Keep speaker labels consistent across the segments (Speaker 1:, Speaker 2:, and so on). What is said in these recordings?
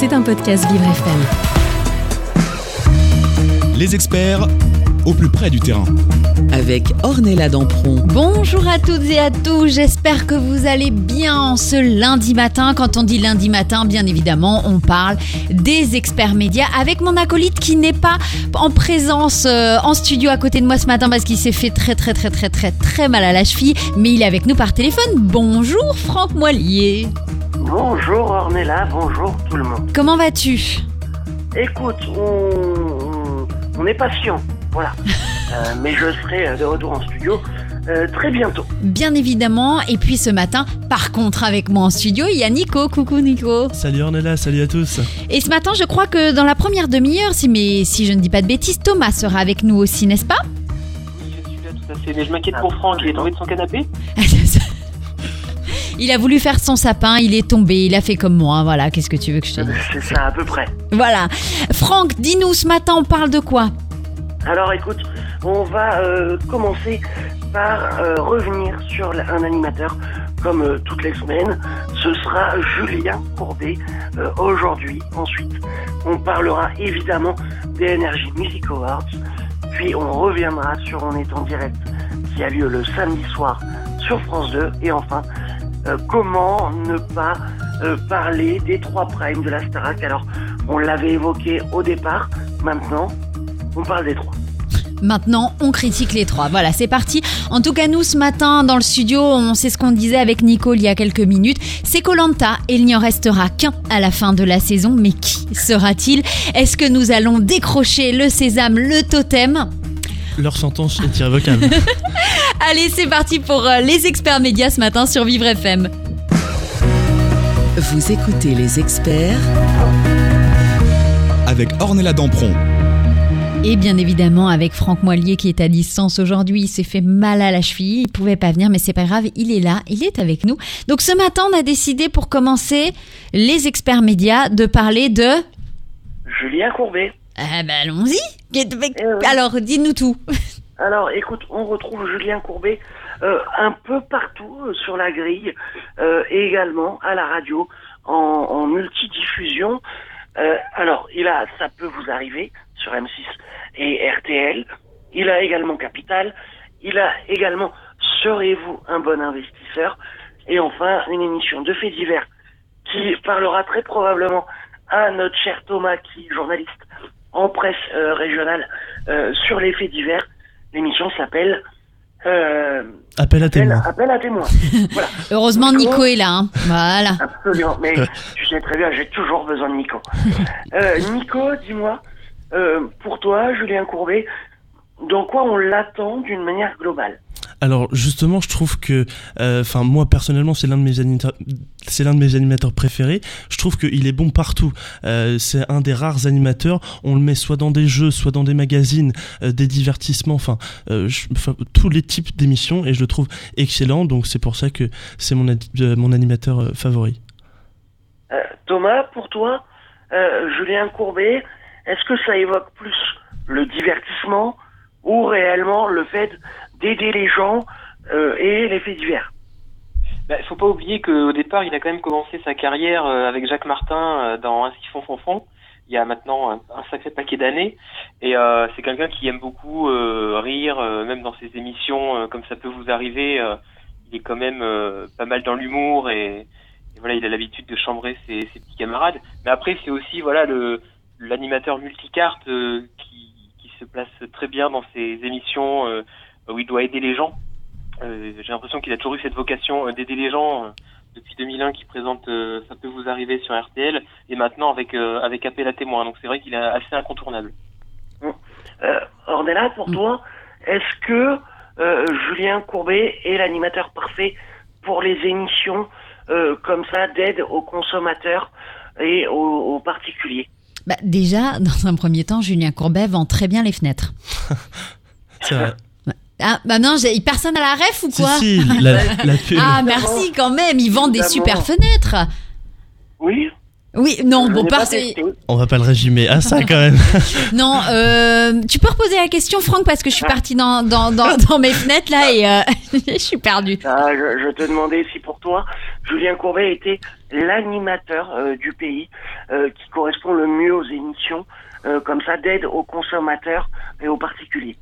Speaker 1: C'est un podcast Vivre FM.
Speaker 2: Les experts au plus près du terrain.
Speaker 3: avec Ornella Dampron.
Speaker 1: Bonjour à toutes et à tous, j'espère que vous allez bien ce lundi matin. Quand on dit lundi matin, bien évidemment, on parle des experts médias avec mon acolyte qui n'est pas en présence euh, en studio à côté de moi ce matin parce qu'il s'est fait très très très très très très mal à la cheville, mais il est avec nous par téléphone. Bonjour Franck Moilier.
Speaker 4: Bonjour Ornella, bonjour tout le monde.
Speaker 1: Comment vas-tu?
Speaker 4: Écoute, on, est patient, voilà. Euh, mais je serai de retour en studio euh, très bientôt.
Speaker 1: Bien évidemment, et puis ce matin, par contre, avec moi en studio, il y a Nico. Coucou Nico.
Speaker 5: Salut Ornella, salut à tous.
Speaker 1: Et ce matin, je crois que dans la première demi-heure, si, mais, si je ne dis pas de bêtises, Thomas sera avec nous aussi, n'est-ce pas?
Speaker 6: Oui, je suis là tout à fait. Mais je m'inquiète pour Franck, il est tombé de son canapé
Speaker 1: Il a voulu faire son sapin, il est tombé, il a fait comme moi, voilà, qu'est-ce que tu veux que je te dise?
Speaker 4: C'est ça à peu près.
Speaker 1: Voilà. Franck, dis-nous, ce matin, on parle de quoi?
Speaker 4: Alors écoute, on va euh, commencer par euh, revenir sur un animateur comme euh, toutes les semaines. Ce sera Julien Courbet euh, aujourd'hui. Ensuite, on parlera évidemment des Energy Music Awards. Puis on reviendra sur On est en direct qui a lieu le samedi soir sur France 2. Et enfin, euh, comment ne pas euh, parler des trois primes de la Starac Alors, on l'avait évoqué au départ. Maintenant, on parle des trois.
Speaker 1: Maintenant, on critique les trois. Voilà, c'est parti. En tout cas, nous, ce matin, dans le studio, on sait ce qu'on disait avec Nico il y a quelques minutes. C'est Colanta il n'y en restera qu'un à la fin de la saison. Mais qui sera-t-il? Est-ce que nous allons décrocher le sésame, le totem?
Speaker 5: Leur sentence est irrévocable.
Speaker 1: Allez, c'est parti pour euh, les experts médias ce matin sur Vivre FM.
Speaker 3: Vous écoutez les experts
Speaker 2: Avec Ornella Dampron.
Speaker 1: Et bien évidemment, avec Franck Moilier qui est à distance aujourd'hui, il s'est fait mal à la cheville, il pouvait pas venir, mais c'est pas grave, il est là, il est avec nous. Donc ce matin, on a décidé pour commencer les experts médias de parler de.
Speaker 4: Julien Courbet.
Speaker 1: Ah ben allons-y.
Speaker 4: Eh.
Speaker 1: Alors, dis-nous tout.
Speaker 4: Alors, écoute, on retrouve Julien Courbet euh, un peu partout euh, sur la grille euh, et également à la radio en, en multidiffusion. Euh, alors, il a, ça peut vous arriver sur M6 et RTL. Il a également Capital. Il a également Serez-vous un bon investisseur? Et enfin, une émission de faits divers qui parlera très probablement à notre cher Thomas, qui est journaliste en presse euh, régionale euh, sur les faits divers. L'émission s'appelle euh,
Speaker 5: Appel à témoins.
Speaker 4: appel à témoins. voilà,
Speaker 1: Heureusement, Nico est là. hein. Voilà.
Speaker 4: absolument. Mais tu sais très bien, j'ai toujours besoin de Nico. Euh, Nico, dis-moi, euh, pour toi, Julien Courbet, dans quoi on l'attend d'une manière globale?
Speaker 5: Alors justement, je trouve que, euh, enfin moi personnellement, c'est l'un de mes animateurs, c'est l'un de mes animateurs préférés. Je trouve qu'il est bon partout. Euh, c'est un des rares animateurs. On le met soit dans des jeux, soit dans des magazines, euh, des divertissements, enfin, tous les types d'émissions, et je le trouve excellent. Donc c'est pour ça que c'est mon, mon animateur favori.
Speaker 4: Thomas, pour toi, Julien Courbet, est-ce que ça évoque plus le divertissement ou réellement le fait d'aider les gens euh, et les faits divers
Speaker 6: Il faut pas oublier qu'au départ, il a quand même commencé sa carrière euh, avec Jacques Martin euh, dans Un font font. Il y a maintenant un, sacré paquet d'années. Et euh, c'est quelqu'un qui aime beaucoup euh, rire, euh, même dans ses émissions, comme ça peut vous arriver. il est quand même pas mal dans l'humour et, et voilà, il a l'habitude de chambrer ses, ses petits camarades. Mais après, c'est aussi voilà le l'animateur multicarte qui, qui se place très bien dans ses émissions où il doit aider les gens. Euh, J'ai l'impression qu'il a toujours eu cette vocation euh, d'aider les gens euh, depuis 2001 qui présente euh, Ça peut vous arriver sur RTL et maintenant avec euh, avec appel à témoins. Donc c'est vrai qu'il est assez incontournable.
Speaker 4: euh, Ornella, pour toi, est-ce que euh, Julien Courbet est l'animateur parfait pour les émissions euh, comme ça d'aide aux consommateurs et aux, aux particuliers?
Speaker 1: Bah, déjà, dans un premier temps, Julien Courbet vend très bien les fenêtres.
Speaker 5: C'est vrai.
Speaker 1: Ah, bah non, j'ai personne à la ref ou quoi
Speaker 5: si, la, la pub.
Speaker 1: Ah, merci quand même, ils vendent des super fenêtres.
Speaker 4: Oui
Speaker 1: Oui, non,
Speaker 4: Je
Speaker 1: bon, parce.
Speaker 5: On va pas le résumer à ça quand même.
Speaker 1: Non, euh, tu peux reposer la question, Franck, parce que je suis partie dans, dans, dans, dans mes fenêtres là et euh, je suis perdue.
Speaker 4: Ah, je, je te demandais si pour toi, Julien Courbet était l'animateur euh, du pays euh, qui correspond le mieux aux émissions, euh, comme ça, d'aide aux consommateurs et aux particuliers.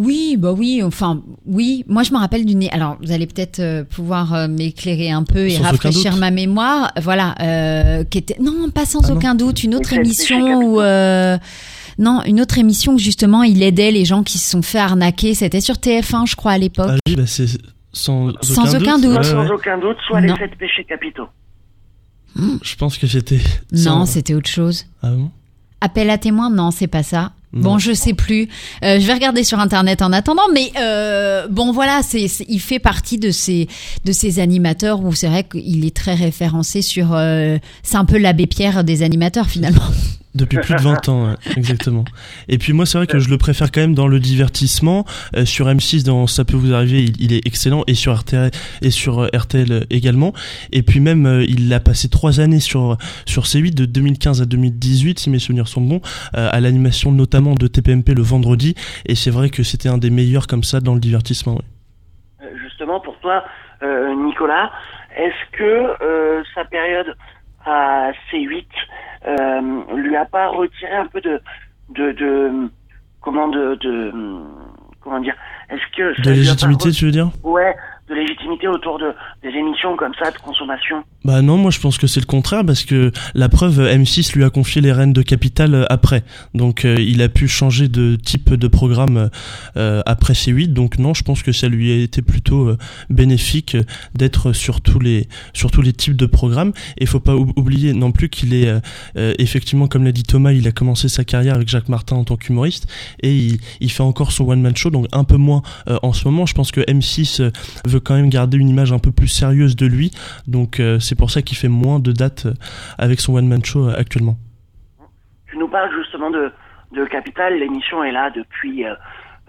Speaker 1: Oui, bah oui, enfin, oui. Moi, je me rappelle d'une. Alors, vous allez peut-être euh, pouvoir euh, m'éclairer un peu et
Speaker 5: Sans
Speaker 1: rafraîchir ma mémoire. Voilà, euh, qui était non, pas sans
Speaker 5: Ah non.
Speaker 1: aucun doute, une autre émission où. Euh, non, une autre émission où justement il aidait les gens qui se sont fait arnaquer. C'était sur TF1, je crois, à l'époque.
Speaker 5: Ah oui, bah c'est sans,
Speaker 1: Sans aucun doute.
Speaker 4: Sans aucun doute, soit
Speaker 1: Non.
Speaker 4: les sept péchés capitaux.
Speaker 5: Je pense que j'étais.
Speaker 1: non,
Speaker 5: sans-
Speaker 1: c'était autre chose.
Speaker 5: Ah bon?
Speaker 1: Appel à témoin, non, c'est pas ça. Bon, je sais plus. Euh, je vais regarder sur internet en attendant, mais euh, bon, voilà, c'est- il fait partie de ces de ces animateurs où c'est vrai qu'il est très référencé sur. euh, c'est un peu l'abbé Pierre des animateurs finalement.
Speaker 5: Depuis plus de 20 ans, exactement. Et puis moi, c'est vrai que je le préfère quand même dans le divertissement. Euh, sur M6, dans Ça peut vous arriver, il, il est excellent. Et sur RTL, et sur euh, RTL également. Et puis même, euh, il a passé trois années sur, sur C8, de 2015 à 2018, si mes souvenirs sont bons, euh, à l'animation notamment de TPMP le vendredi. Et c'est vrai que c'était un des meilleurs comme ça dans le divertissement. ouais.
Speaker 4: Euh, Justement, pour toi, euh, Nicolas, est-ce que euh, sa période à C8 euh, lui a pas retiré un peu de, de, de comment de, de comment dire Est-ce que
Speaker 5: De légitimité, tu veux dire?
Speaker 4: Ouais, autour de des émissions comme ça de consommation.
Speaker 5: Bah non, moi je pense que c'est le contraire parce que la preuve, M6 lui a confié les rênes de Capital euh, après. Donc euh, il a pu changer de type de programme euh, après C8. Donc non, je pense que ça lui a été plutôt bénéfique d'être sur tous les sur tous les types de programmes. Et faut pas ou- oublier non plus qu'il est effectivement, comme l'a dit Thomas, il a commencé sa carrière avec Jacques Martin en tant qu'humoriste et il, il fait encore son one man show, donc un peu moins en ce moment. Je pense que M6 euh, veut quand même garder une image un peu plus sérieuse de lui. Donc euh, c'est pour ça qu'il fait moins de dates euh, avec son one man show euh, actuellement.
Speaker 4: Tu nous parles justement de de Capital. L'émission est là depuis euh,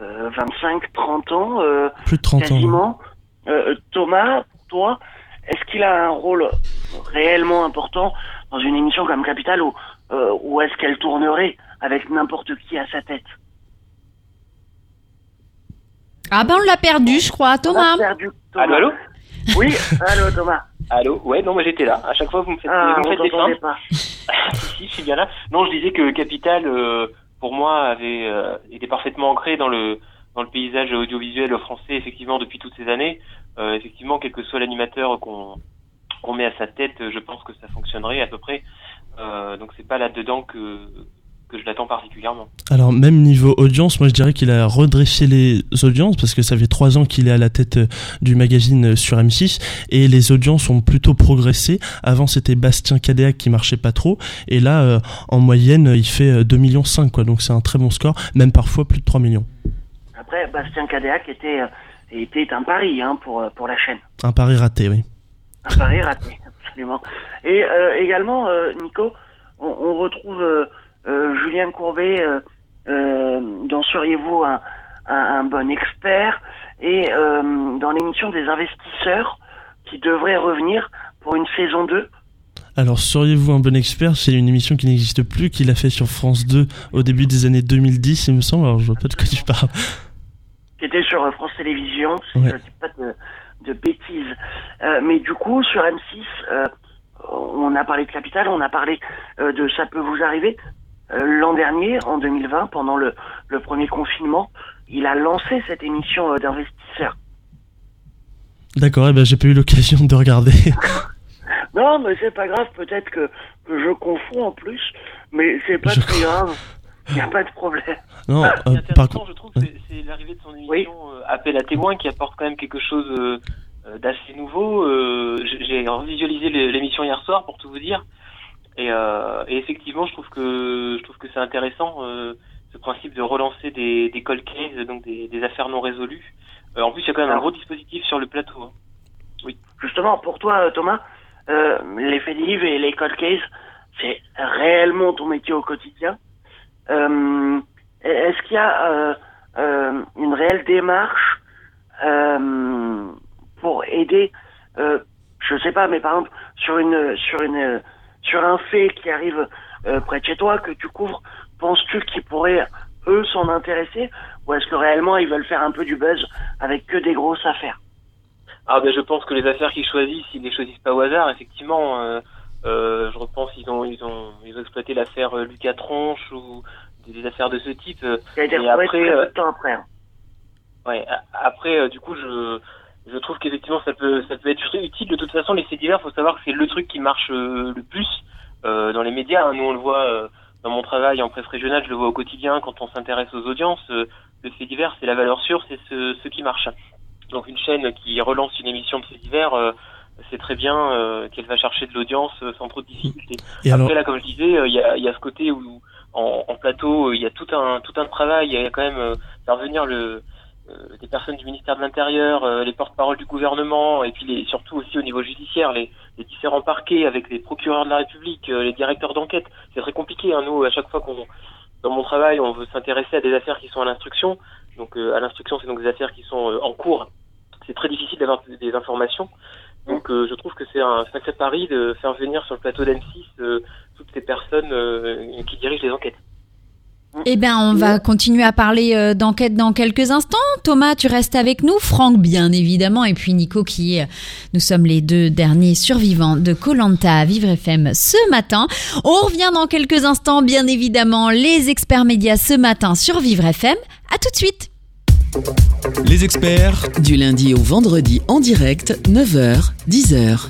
Speaker 4: euh, 25, 30 ans.
Speaker 5: Plus de 30 ans.
Speaker 4: quasiment. Euh, Thomas, toi, est-ce qu'il a un rôle réellement important dans une émission comme Capital ou, euh, ou est-ce qu'elle tournerait avec n'importe qui à sa tête?
Speaker 1: Ah ben on l'a perdu, je crois, Thomas.
Speaker 4: On a perdu Thomas.
Speaker 6: Allô, allô
Speaker 4: Oui, allô Thomas.
Speaker 6: Allô Ouais, non, moi j'étais là. À chaque fois, vous me faites,
Speaker 4: Ah,
Speaker 6: vous me faites
Speaker 4: pas.
Speaker 6: si, je suis bien là. Non, je disais que Capital, euh, pour moi, avait euh, était parfaitement ancré dans le dans le paysage audiovisuel français, effectivement, depuis toutes ces années. Euh, effectivement, quel que soit l'animateur qu'on qu'on met à sa tête, je pense que ça fonctionnerait à peu près. Euh, donc c'est pas là-dedans que que je l'attends particulièrement.
Speaker 5: Alors même niveau audience, moi je dirais qu'il a redressé les audiences parce que ça fait trois ans qu'il est à la tête euh, du magazine euh, sur M6 et les audiences ont plutôt progressé. Avant c'était Bastien Cadéac qui marchait pas trop et là euh, en moyenne il fait euh, 2 millions 5 quoi donc c'est un très bon score, même parfois plus de 3 millions.
Speaker 4: Après, Bastien Cadéac était, était un pari hein, pour, pour la chaîne.
Speaker 5: Un pari raté oui.
Speaker 4: Un pari raté, absolument. Et euh, également, euh, Nico, on, on retrouve Julien Courbet euh, euh, dans Seriez-vous un, un, un bon expert et euh, dans l'émission des investisseurs qui devrait revenir pour une saison 2.
Speaker 5: Alors seriez-vous un bon expert? C'est une émission qui n'existe plus, qu'il a fait sur France 2 au début des années 2010 il me semble, alors je vois pas de quoi tu parles.
Speaker 4: qui était sur euh, France Télévisions, si
Speaker 5: Ouais.
Speaker 4: je dis pas de, de bêtises. Euh, mais du coup, sur M6, euh, on a parlé de Capital, on a parlé euh, de Ça peut vous arriver. Euh, L'an dernier, en 2020, pendant le, le premier confinement, il a lancé cette émission euh, d'investisseurs.
Speaker 5: D'accord, eh ben j'ai pas eu l'occasion de regarder.
Speaker 4: Non, mais c'est pas grave, peut-être que, que je confonds en plus, mais c'est pas
Speaker 5: Je
Speaker 4: très grave. Il n'y a pas de problème.
Speaker 5: non,
Speaker 6: Ah,
Speaker 5: euh, par contre,
Speaker 6: je trouve, c'est c'est l'arrivée de son émission euh, Appel à témoins qui apporte quand même quelque chose euh, d'assez nouveau. Euh, J'ai l'é- l'émission hier soir pour tout vous dire, et, euh, et effectivement, je trouve que je trouve que c'est intéressant euh, ce principe de relancer des, des cold cases, donc des, des affaires non résolues. Euh, en plus, il y a quand même un gros dispositif sur le plateau. hein.
Speaker 4: Justement, pour toi, Thomas, les faits divers et les cold cases, c'est réellement ton métier au quotidien. Est-ce qu'il y a une réelle démarche pour aider, je sais pas, mais par exemple sur une sur une sur un fait qui arrive euh, près de chez toi que tu couvres, penses-tu qu'ils pourraient eux s'en intéresser ou est-ce que réellement ils veulent faire un peu du buzz avec que des grosses affaires?
Speaker 6: Ah ben je pense que les affaires qu'ils choisissent, ils les choisissent pas au hasard. Effectivement, euh, euh, je repense ils ont ils ont ils ont exploité l'affaire euh, Lucas Tronche ou des, affaires de ce type.
Speaker 4: Ça a été
Speaker 6: après,
Speaker 4: après. hein.
Speaker 6: Ouais. Après, euh, du coup, je je trouve qu'effectivement ça peut ça peut être utile. De toute façon, les faits divers, faut savoir que c'est le truc qui marche euh, le plus euh, dans les médias. hein. Nous, on le voit euh, dans mon travail en presse régionale, je le vois au quotidien quand on s'intéresse aux audiences. euh, le fait divers, c'est la valeur sûre, c'est ce, ce qui marche. Donc une chaîne qui relance une émission de faits divers, euh, c'est très bien euh, qu'elle va chercher de l'audience euh, sans trop de difficultés.
Speaker 5: Et alors,
Speaker 6: Après là, comme je disais, il y, a, y a ce côté où en, en plateau, il y a tout un tout un travail. Il y a quand même euh, faire venir le des personnes du ministère de l'Intérieur, euh, les porte-paroles du gouvernement, et puis les, surtout aussi au niveau judiciaire, les, les différents parquets avec les procureurs de la République, euh, les directeurs d'enquête. C'est très compliqué. Hein, nous, à chaque fois qu'on dans mon travail, on veut s'intéresser à des affaires qui sont à l'instruction. Donc euh, à l'instruction, c'est donc des affaires qui sont euh, en cours. C'est très difficile d'avoir des informations. Donc euh, je trouve que c'est un sacré pari de faire venir sur le plateau d'M6 euh, toutes ces personnes euh, qui dirigent les enquêtes.
Speaker 1: Eh bien, on va continuer à parler euh, d'enquête dans quelques instants. Thomas, tu restes avec nous. Franck, bien évidemment. Et puis Nico, qui est... Nous sommes les deux derniers survivants de Colanta à Vivre FM ce matin. On revient dans quelques instants, bien évidemment. Les experts médias ce matin sur Vivre FM. À tout de suite.
Speaker 2: Les experts
Speaker 3: Du lundi au vendredi en direct, 9h, 10h.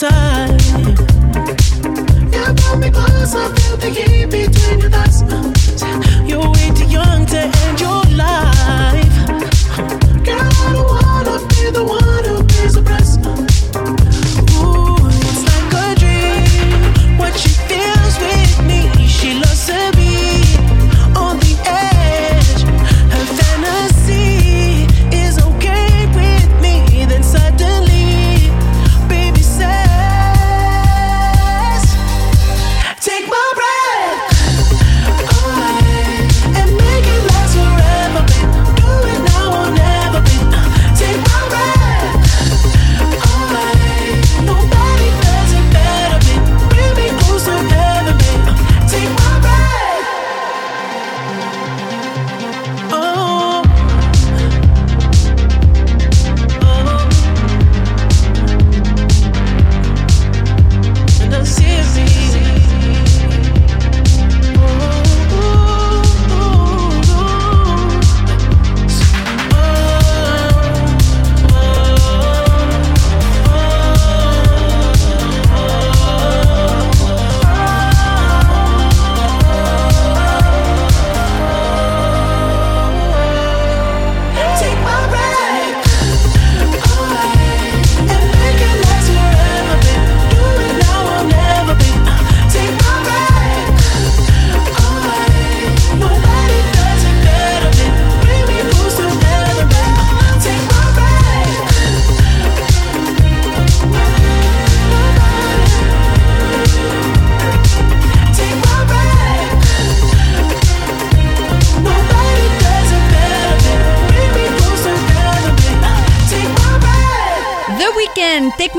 Speaker 7: On to you brought me closer, feel the heat between your thighs. You're way too young to end your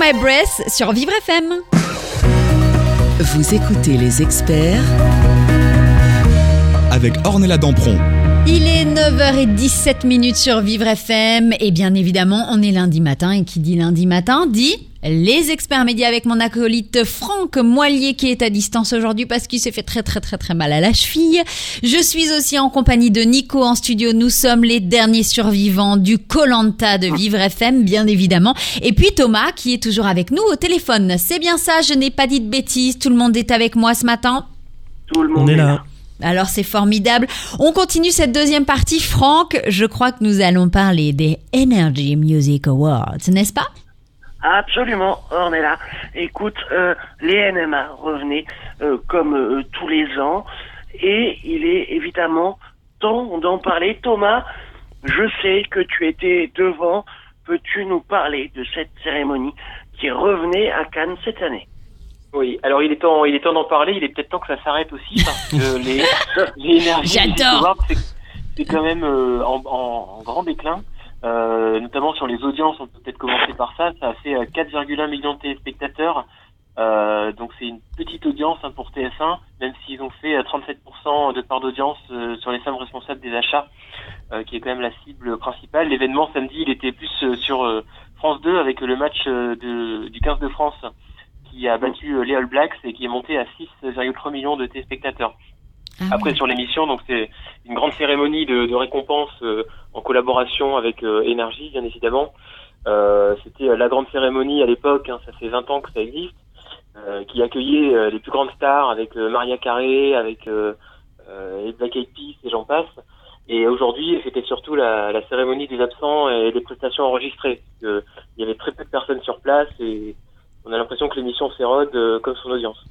Speaker 7: My Breath
Speaker 1: sur Vivre FM.
Speaker 3: Vous écoutez les experts
Speaker 2: avec Ornella Dampron.
Speaker 1: Il est 9h17 minutes sur Vivre FM et bien évidemment on est lundi matin et qui dit lundi matin dit les experts médias avec mon acolyte Franck Moilier qui est à distance aujourd'hui parce qu'il s'est fait très très très très mal à la cheville. Je suis aussi en compagnie de Nico en studio. Nous sommes les derniers survivants du Colanta de Vivre FM bien évidemment. Et puis Thomas qui est toujours avec nous au téléphone. C'est bien ça, je n'ai pas dit de bêtises. Tout le monde est avec moi ce matin.
Speaker 4: Tout le monde
Speaker 5: On est là.
Speaker 1: Alors c'est formidable. On continue cette deuxième partie. Franck, je crois que nous allons parler des Energy Music Awards, n'est-ce pas?
Speaker 4: Absolument, on est là. Écoute, euh, les NMA revenaient euh, comme euh, tous les ans et il est évidemment temps d'en parler. Thomas, je sais que tu étais devant. Peux-tu nous parler de cette cérémonie qui revenait à Cannes cette année?
Speaker 6: Oui, alors il est temps, il est temps d'en parler. Il est peut-être temps que ça s'arrête aussi parce que les, les énergies
Speaker 1: J'adore.
Speaker 6: C'est- c'est quand même euh, en, en- en grand déclin. Euh, notamment sur les audiences, on peut peut-être commencer par ça. Ça a fait euh, 4,1 millions de téléspectateurs. Euh, donc c'est une petite audience hein, pour TF1, même s'ils ont fait euh, 37% de part d'audience euh, sur les femmes responsables des achats, euh, qui est quand même la cible principale. L'événement samedi, il était plus euh, sur euh, France 2 avec le match euh, du 15 de France qui a battu euh, les All Blacks et qui est monté à 6,3 millions de téléspectateurs.
Speaker 1: Ah
Speaker 6: Après sur l'émission, donc c'est une grande cérémonie de, de récompense euh, en collaboration avec euh, Énergie, bien évidemment. Euh, C'était la grande cérémonie à l'époque, hein, ça fait 20 ans que ça existe, euh, qui accueillait euh, les plus grandes stars avec euh, Maria Carré, avec euh, euh, les Black Eyed Peas et j'en passe. Et aujourd'hui, c'était surtout la, la cérémonie des absents et des prestations enregistrées. Il y avait très peu de personnes sur place et on a l'impression que l'émission s'érode euh, comme son audience.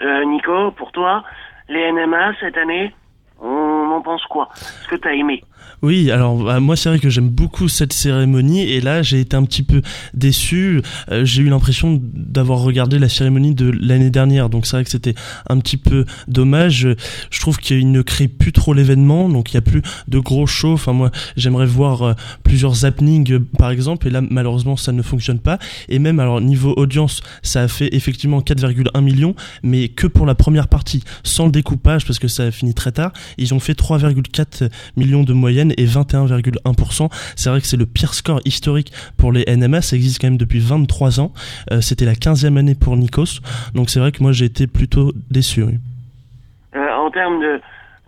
Speaker 4: Euh, Nico, pour toi, les NMA cette année, on en pense quoi? Est-ce que t'as aimé?
Speaker 5: Oui, alors bah, moi c'est vrai que j'aime beaucoup cette cérémonie et là j'ai été un petit peu déçu. Euh, j'ai eu l'impression d'avoir regardé la cérémonie de l'année dernière, donc c'est vrai que c'était un petit peu dommage. Je trouve qu'il ne crée plus trop l'événement, donc il y a plus de gros shows. Enfin moi j'aimerais voir euh, plusieurs happenings euh, par exemple, et là malheureusement ça ne fonctionne pas. Et même alors niveau audience, ça a fait effectivement 4,1 millions, mais que pour la première partie, sans le découpage parce que ça a fini très tard. Ils ont fait 3,4 millions de moyenne et 21,1%. C'est vrai que c'est le pire score historique pour les NMA. Ça existe quand même depuis 23 ans. Euh, C'était la 15e année pour Nikos. Donc c'est vrai que moi j'ai été plutôt déçu.
Speaker 4: Euh, En termes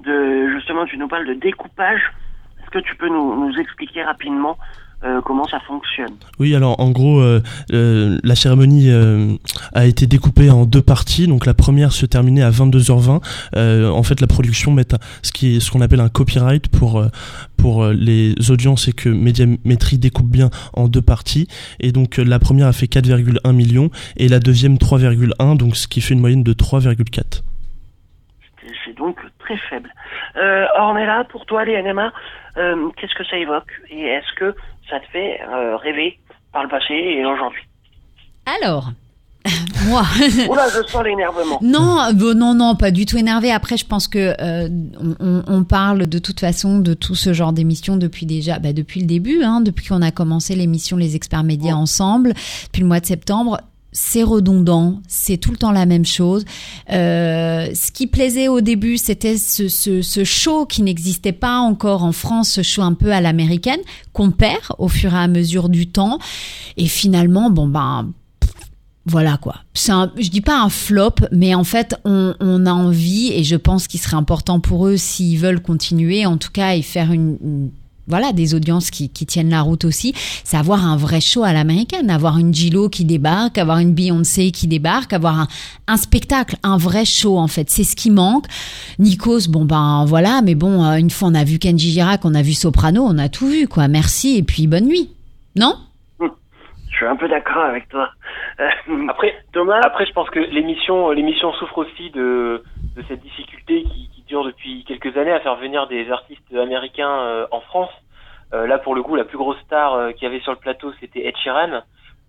Speaker 4: de, justement, tu nous parles de découpage. Est-ce que tu peux nous expliquer rapidement euh, comment ça fonctionne
Speaker 5: Oui, alors en gros, euh, euh, la cérémonie euh, a été découpée en deux parties. Donc la première se terminait à 22h20. Euh, en fait, la production met ce qui est ce qu'on appelle un copyright pour pour les audiences et que Médiamétrie découpe bien en deux parties. Et donc la première a fait 4,1 millions et la deuxième 3,1, donc ce qui fait une moyenne de 3,4.
Speaker 4: Très faible. Euh, Ornella, pour toi, les NMA, euh, qu'est-ce que ça évoque Et est-ce que ça te fait euh, rêver par le passé et aujourd'hui?
Speaker 1: Alors, moi.
Speaker 4: Oula, je sens l'énervement.
Speaker 1: Non, euh, non, non, pas du tout énervé. Après, je pense que euh, on, on- on parle de toute façon de tout ce genre d'émissions depuis déjà, bah, depuis le début, hein, depuis qu'on a commencé l'émission Les Experts Médias ensemble, depuis le mois de septembre. C'est redondant, c'est tout le temps la même chose. Euh, ce qui plaisait au début, c'était ce, ce, show qui n'existait pas encore en France, ce show un peu à l'américaine, qu'on perd au fur et à mesure du temps. Et finalement, bon ben, voilà quoi. Un, je dis pas un flop, mais en fait, on, a envie et je pense qu'il serait important pour eux s'ils veulent continuer, en tout cas, et faire une- voilà, des audiences qui, qui tiennent la route aussi, c'est avoir un vrai show à l'américaine, avoir une Gillo qui débarque, avoir une Beyoncé qui débarque, avoir un, un spectacle, un vrai show en fait. C'est ce qui manque. Nikos, bon ben voilà, mais bon, euh, une fois on a vu Kenji Girac, on a vu Soprano, on a tout vu quoi. Merci et puis bonne nuit. Non?
Speaker 4: Je suis un peu d'accord avec toi. Euh,
Speaker 6: Après,
Speaker 4: Thomas,
Speaker 6: Après, je pense que l'émission, l'émission souffre aussi de, de cette difficulté qui dure depuis quelques années à faire venir des artistes américains euh, en France. Euh, là, pour le coup, la plus grosse star euh, qu'il y avait sur le plateau, c'était Ed Sheeran.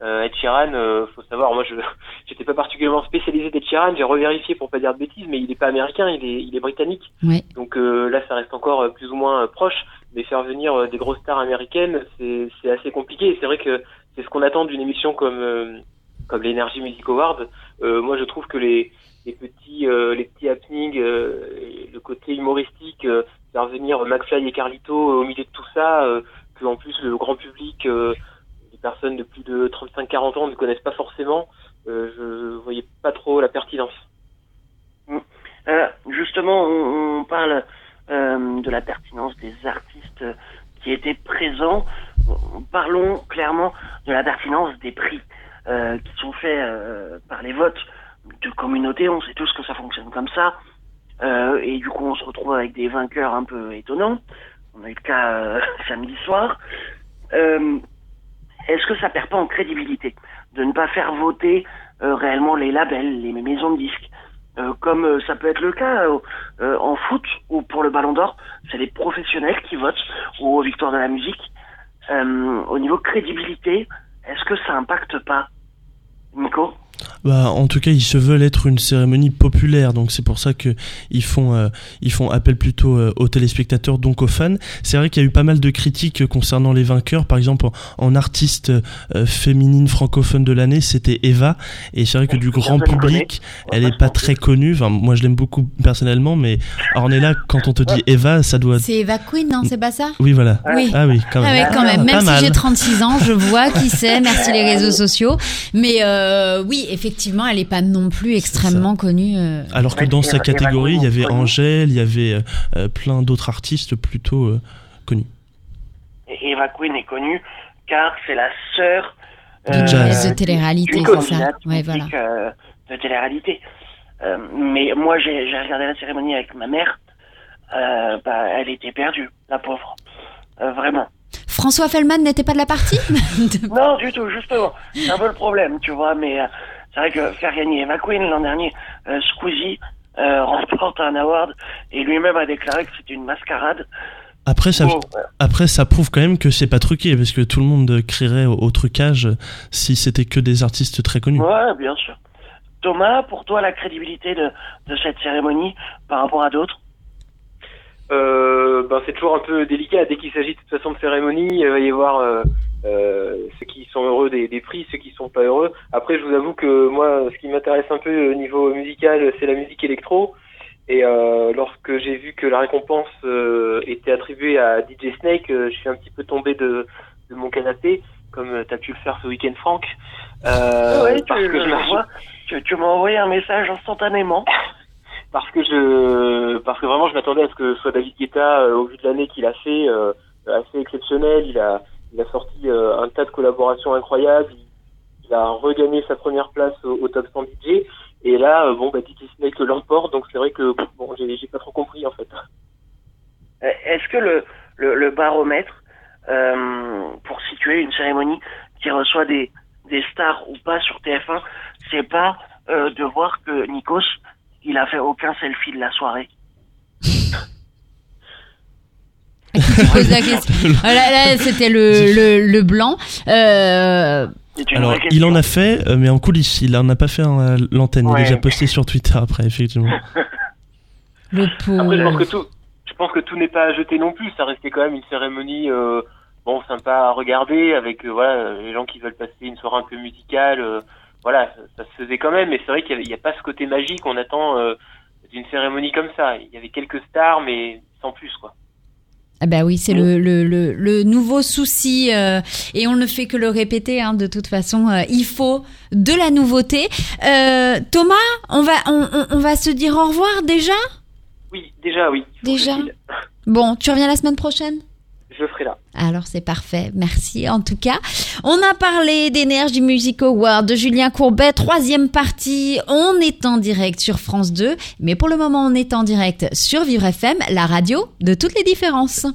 Speaker 6: Euh, Ed Sheeran, euh, faut savoir, moi, je j'étais pas particulièrement spécialisé d'Ed Sheeran. J'ai revérifié pour pas dire de bêtises, mais il est pas américain, il est, il est britannique. Donc euh, là, ça reste encore plus ou moins proche. Mais faire venir des grosses stars américaines, c'est c'est assez compliqué. C'est vrai que c'est ce qu'on attend d'une émission comme comme l'Energy Music Award. Moi, je trouve que les les petits euh, les petits happenings, euh, le côté humoristique, euh, faire venir McFly et Carlito au milieu de tout ça, que en plus le grand public, les personnes de plus de 35-40 ans ne connaissent pas forcément. Je voyais pas trop la pertinence.
Speaker 4: Euh, justement, on, on parle de la pertinence des artistes qui étaient présents. Parlons clairement de la pertinence des prix qui sont faits par les votes de communauté. On sait tous que ça fonctionne comme ça. Euh, et du coup, on se retrouve avec des vainqueurs un peu étonnants. On a eu le cas euh, samedi soir. Euh, Est-ce que ça perd pas en crédibilité de ne pas faire voter euh, réellement les labels, les maisons de disques? Euh, comme euh, ça peut être le cas en foot ou pour le Ballon d'Or, c'est les professionnels qui votent ou aux Victoires de la musique. Au niveau crédibilité, est-ce que ça impacte pas, Nico?
Speaker 5: Bah, en tout cas, ils se veulent être une cérémonie populaire, donc c'est pour ça que ils font euh, ils font appel plutôt euh, aux téléspectateurs, donc aux fans. C'est vrai qu'il y a eu pas mal de critiques euh, concernant les vainqueurs. Par exemple, en, en artiste euh, féminine francophone de l'année, c'était Eva, et c'est vrai que du grand public, elle est pas très connue. Enfin, moi, je l'aime beaucoup personnellement, mais alors, on est là quand on te dit Eva, ça doit.
Speaker 1: C'est Eva Queen, non C'est pas ça?
Speaker 5: Oui, voilà.
Speaker 1: Oui.
Speaker 5: Ah oui, quand
Speaker 1: Ah
Speaker 5: même.
Speaker 1: ouais, quand même. Même
Speaker 5: Pas
Speaker 1: si j'ai 36 ans, je vois qui c'est. Merci les réseaux sociaux. Mais euh, oui, effectivement, elle est pas non plus extrêmement connue. euh.
Speaker 5: Alors que
Speaker 4: Ouais,
Speaker 5: dans sa catégorie, il y avait. Angèle, il y avait euh, euh, plein d'autres artistes plutôt euh, connus.
Speaker 4: Et Eva Queen est connue car c'est la sœur
Speaker 1: De
Speaker 4: euh,
Speaker 1: télé-réalité, c'est ça. Ouais, voilà.
Speaker 4: euh, de télé-réalité. Euh, mais moi, j'ai j'ai regardé la cérémonie avec ma mère. Euh, bah, elle était perdue, la pauvre. Euh, vraiment.
Speaker 1: François Fellman n'était pas de la partie?
Speaker 4: Non, du tout, justement. C'est un peu le problème, tu vois, mais euh, c'est vrai que faire gagner Eva Queen l'an dernier, euh, Squeezie euh, remporte un award et lui-même a déclaré que c'était une mascarade.
Speaker 5: Après, ça,
Speaker 4: Bon,
Speaker 5: après, ça prouve quand même que c'est pas truqué, parce que tout le monde crierait au, au trucage si c'était que des artistes très connus.
Speaker 4: ouais, bien sûr. Thomas, pour toi, la crédibilité de, de cette cérémonie par rapport à d'autres?
Speaker 6: Euh, ben, c'est toujours un peu délicat. Dès qu'il s'agit de toute façon de cérémonie, il va y avoir euh, euh, ceux heureux des, des prix, ceux qui sont pas heureux. Après, je vous avoue que moi, ce qui m'intéresse un peu au niveau musical, c'est la musique électro. Et euh, lorsque j'ai vu que la récompense euh, était attribuée à DJ Snake, euh, je suis un petit peu tombé de, de mon canapé, comme tu as pu le faire ce week-end, Franck. Euh,
Speaker 4: Ouais, tu,
Speaker 6: parce que je
Speaker 4: je
Speaker 6: me-
Speaker 4: vois. Tu, tu m'as envoyé un message instantanément.
Speaker 6: parce que je parce que vraiment je m'attendais à ce que ce soit David Guetta euh, au vu de l'année qu'il a fait euh, assez exceptionnel il a il a sorti euh, un tas de collaborations incroyables. Il, il a regagné sa première place au, au top 100 DJ et là euh, bon bah DJ Snake l'emporte. Donc c'est vrai que bon j'ai pas trop compris en fait.
Speaker 4: Euh, Est-ce que le, le, le baromètre, euh, pour situer une cérémonie qui reçoit des, des stars ou pas sur TF1, c'est pas euh, de voir que Nikos, il a fait aucun selfie de la soirée?
Speaker 1: La question. Ah, là, là, c'était le, le, le blanc. Euh,
Speaker 5: Alors, il en a fait, euh, mais en coulisses. Il en a pas fait à l'antenne. Il
Speaker 4: Ouais.
Speaker 5: a déjà posté sur Twitter après, effectivement.
Speaker 1: le
Speaker 6: après je pense que tout je pense que tout n'est pas à jeter non plus ça restait quand même une cérémonie euh, bon sympa à regarder avec euh, voilà les gens qui veulent passer une soirée un peu musicale euh, voilà ça, ça se faisait quand même mais c'est vrai qu'il n'y a pas ce côté magique qu'on attend euh, d'une cérémonie comme ça il y avait quelques stars mais sans plus quoi
Speaker 1: Ah bah oui, c'est le, le, le, le nouveau souci euh, et on ne fait que le répéter. Hein, de toute façon, euh, il faut de la nouveauté. Euh, Thomas, on va on, on- on va se dire au revoir déjà?
Speaker 6: oui déjà oui
Speaker 1: Déjà? Bon, tu reviens la semaine prochaine?
Speaker 6: je le ferai là
Speaker 1: Alors c'est parfait, merci en tout cas. On a parlé d'Energy Music Award, de Julien Courbet, troisième partie. On est en direct sur France 2, mais pour le moment on est en direct sur Vivre FM, la radio de toutes les différences.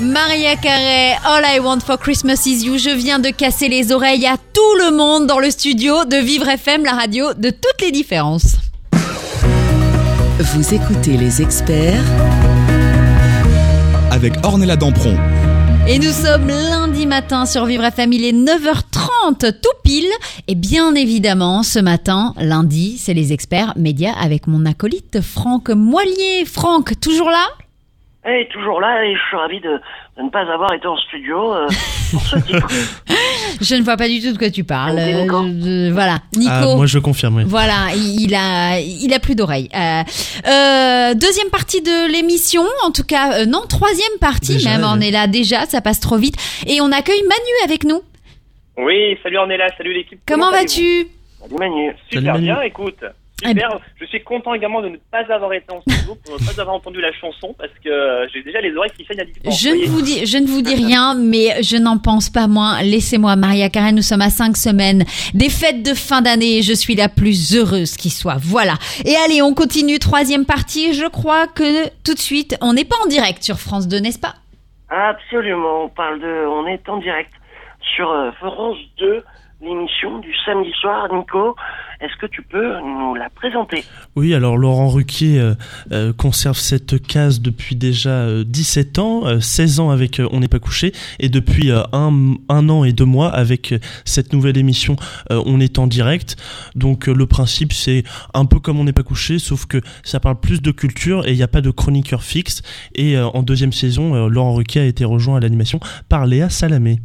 Speaker 1: Maria Carey, All I Want for Christmas is You. Je viens de casser les oreilles à tout le monde dans le studio de Vivre FM, la radio de toutes les différences.
Speaker 3: Vous écoutez les experts
Speaker 2: avec Ornella Dampron.
Speaker 1: Et nous sommes lundi matin sur Vivre FM, il est 9h30 tout pile. Et bien évidemment, ce matin, lundi, c'est les experts médias avec mon acolyte Franck Moilier. Franck, toujours là?
Speaker 4: Elle est toujours là et je suis ravi de, de ne pas avoir été en studio euh, pour ce titre.
Speaker 1: Je ne vois pas du tout de quoi tu parles. Euh, voilà, Nico.
Speaker 5: Ah, moi je confirme. oui.
Speaker 1: Voilà, il il a, il a plus d'oreilles. Euh, euh, deuxième partie de l'émission, en tout cas, euh, non, troisième partie
Speaker 5: Déjà,
Speaker 1: même. On est là déjà, ça passe trop vite. Et on accueille Manu avec nous.
Speaker 8: Oui, salut on est là, salut l'équipe.
Speaker 1: Comment vas-tu?
Speaker 4: Salut Manu.
Speaker 8: Super
Speaker 5: Salut, Manu.
Speaker 8: bien, écoute.
Speaker 1: Eh
Speaker 8: Super. Je suis content également de ne pas avoir été en studio, pour ne pas avoir entendu la chanson, parce que euh, j'ai déjà les oreilles qui saignent à distance.
Speaker 1: Je ne vous dis, je ne vous dis rien, mais je n'en pense pas moins. Laissez-moi, Maria Carré, nous sommes à cinq semaines des fêtes de fin d'année et je suis la plus heureuse qui soit. Voilà. Et allez, on continue. Troisième partie. Je crois que tout de suite, on n'est pas en direct sur France 2, n'est-ce pas?
Speaker 4: Absolument, on parle de, on est en direct sur euh, France 2, l'émission du samedi soir. Nico, est-ce que tu peux nous la présenter?
Speaker 5: Oui, alors Laurent Ruquier euh, euh, conserve cette case depuis déjà euh, 17 ans, euh, 16 ans avec On n'est pas couché, et depuis un, un an et deux mois avec cette nouvelle émission On est en direct. Donc le principe c'est un peu comme On n'est pas couché, sauf que ça parle plus de culture et il n'y a pas de chroniqueur fixe. Et en deuxième saison, Laurent Ruquier a été rejoint à l'animation par Léa Salamé.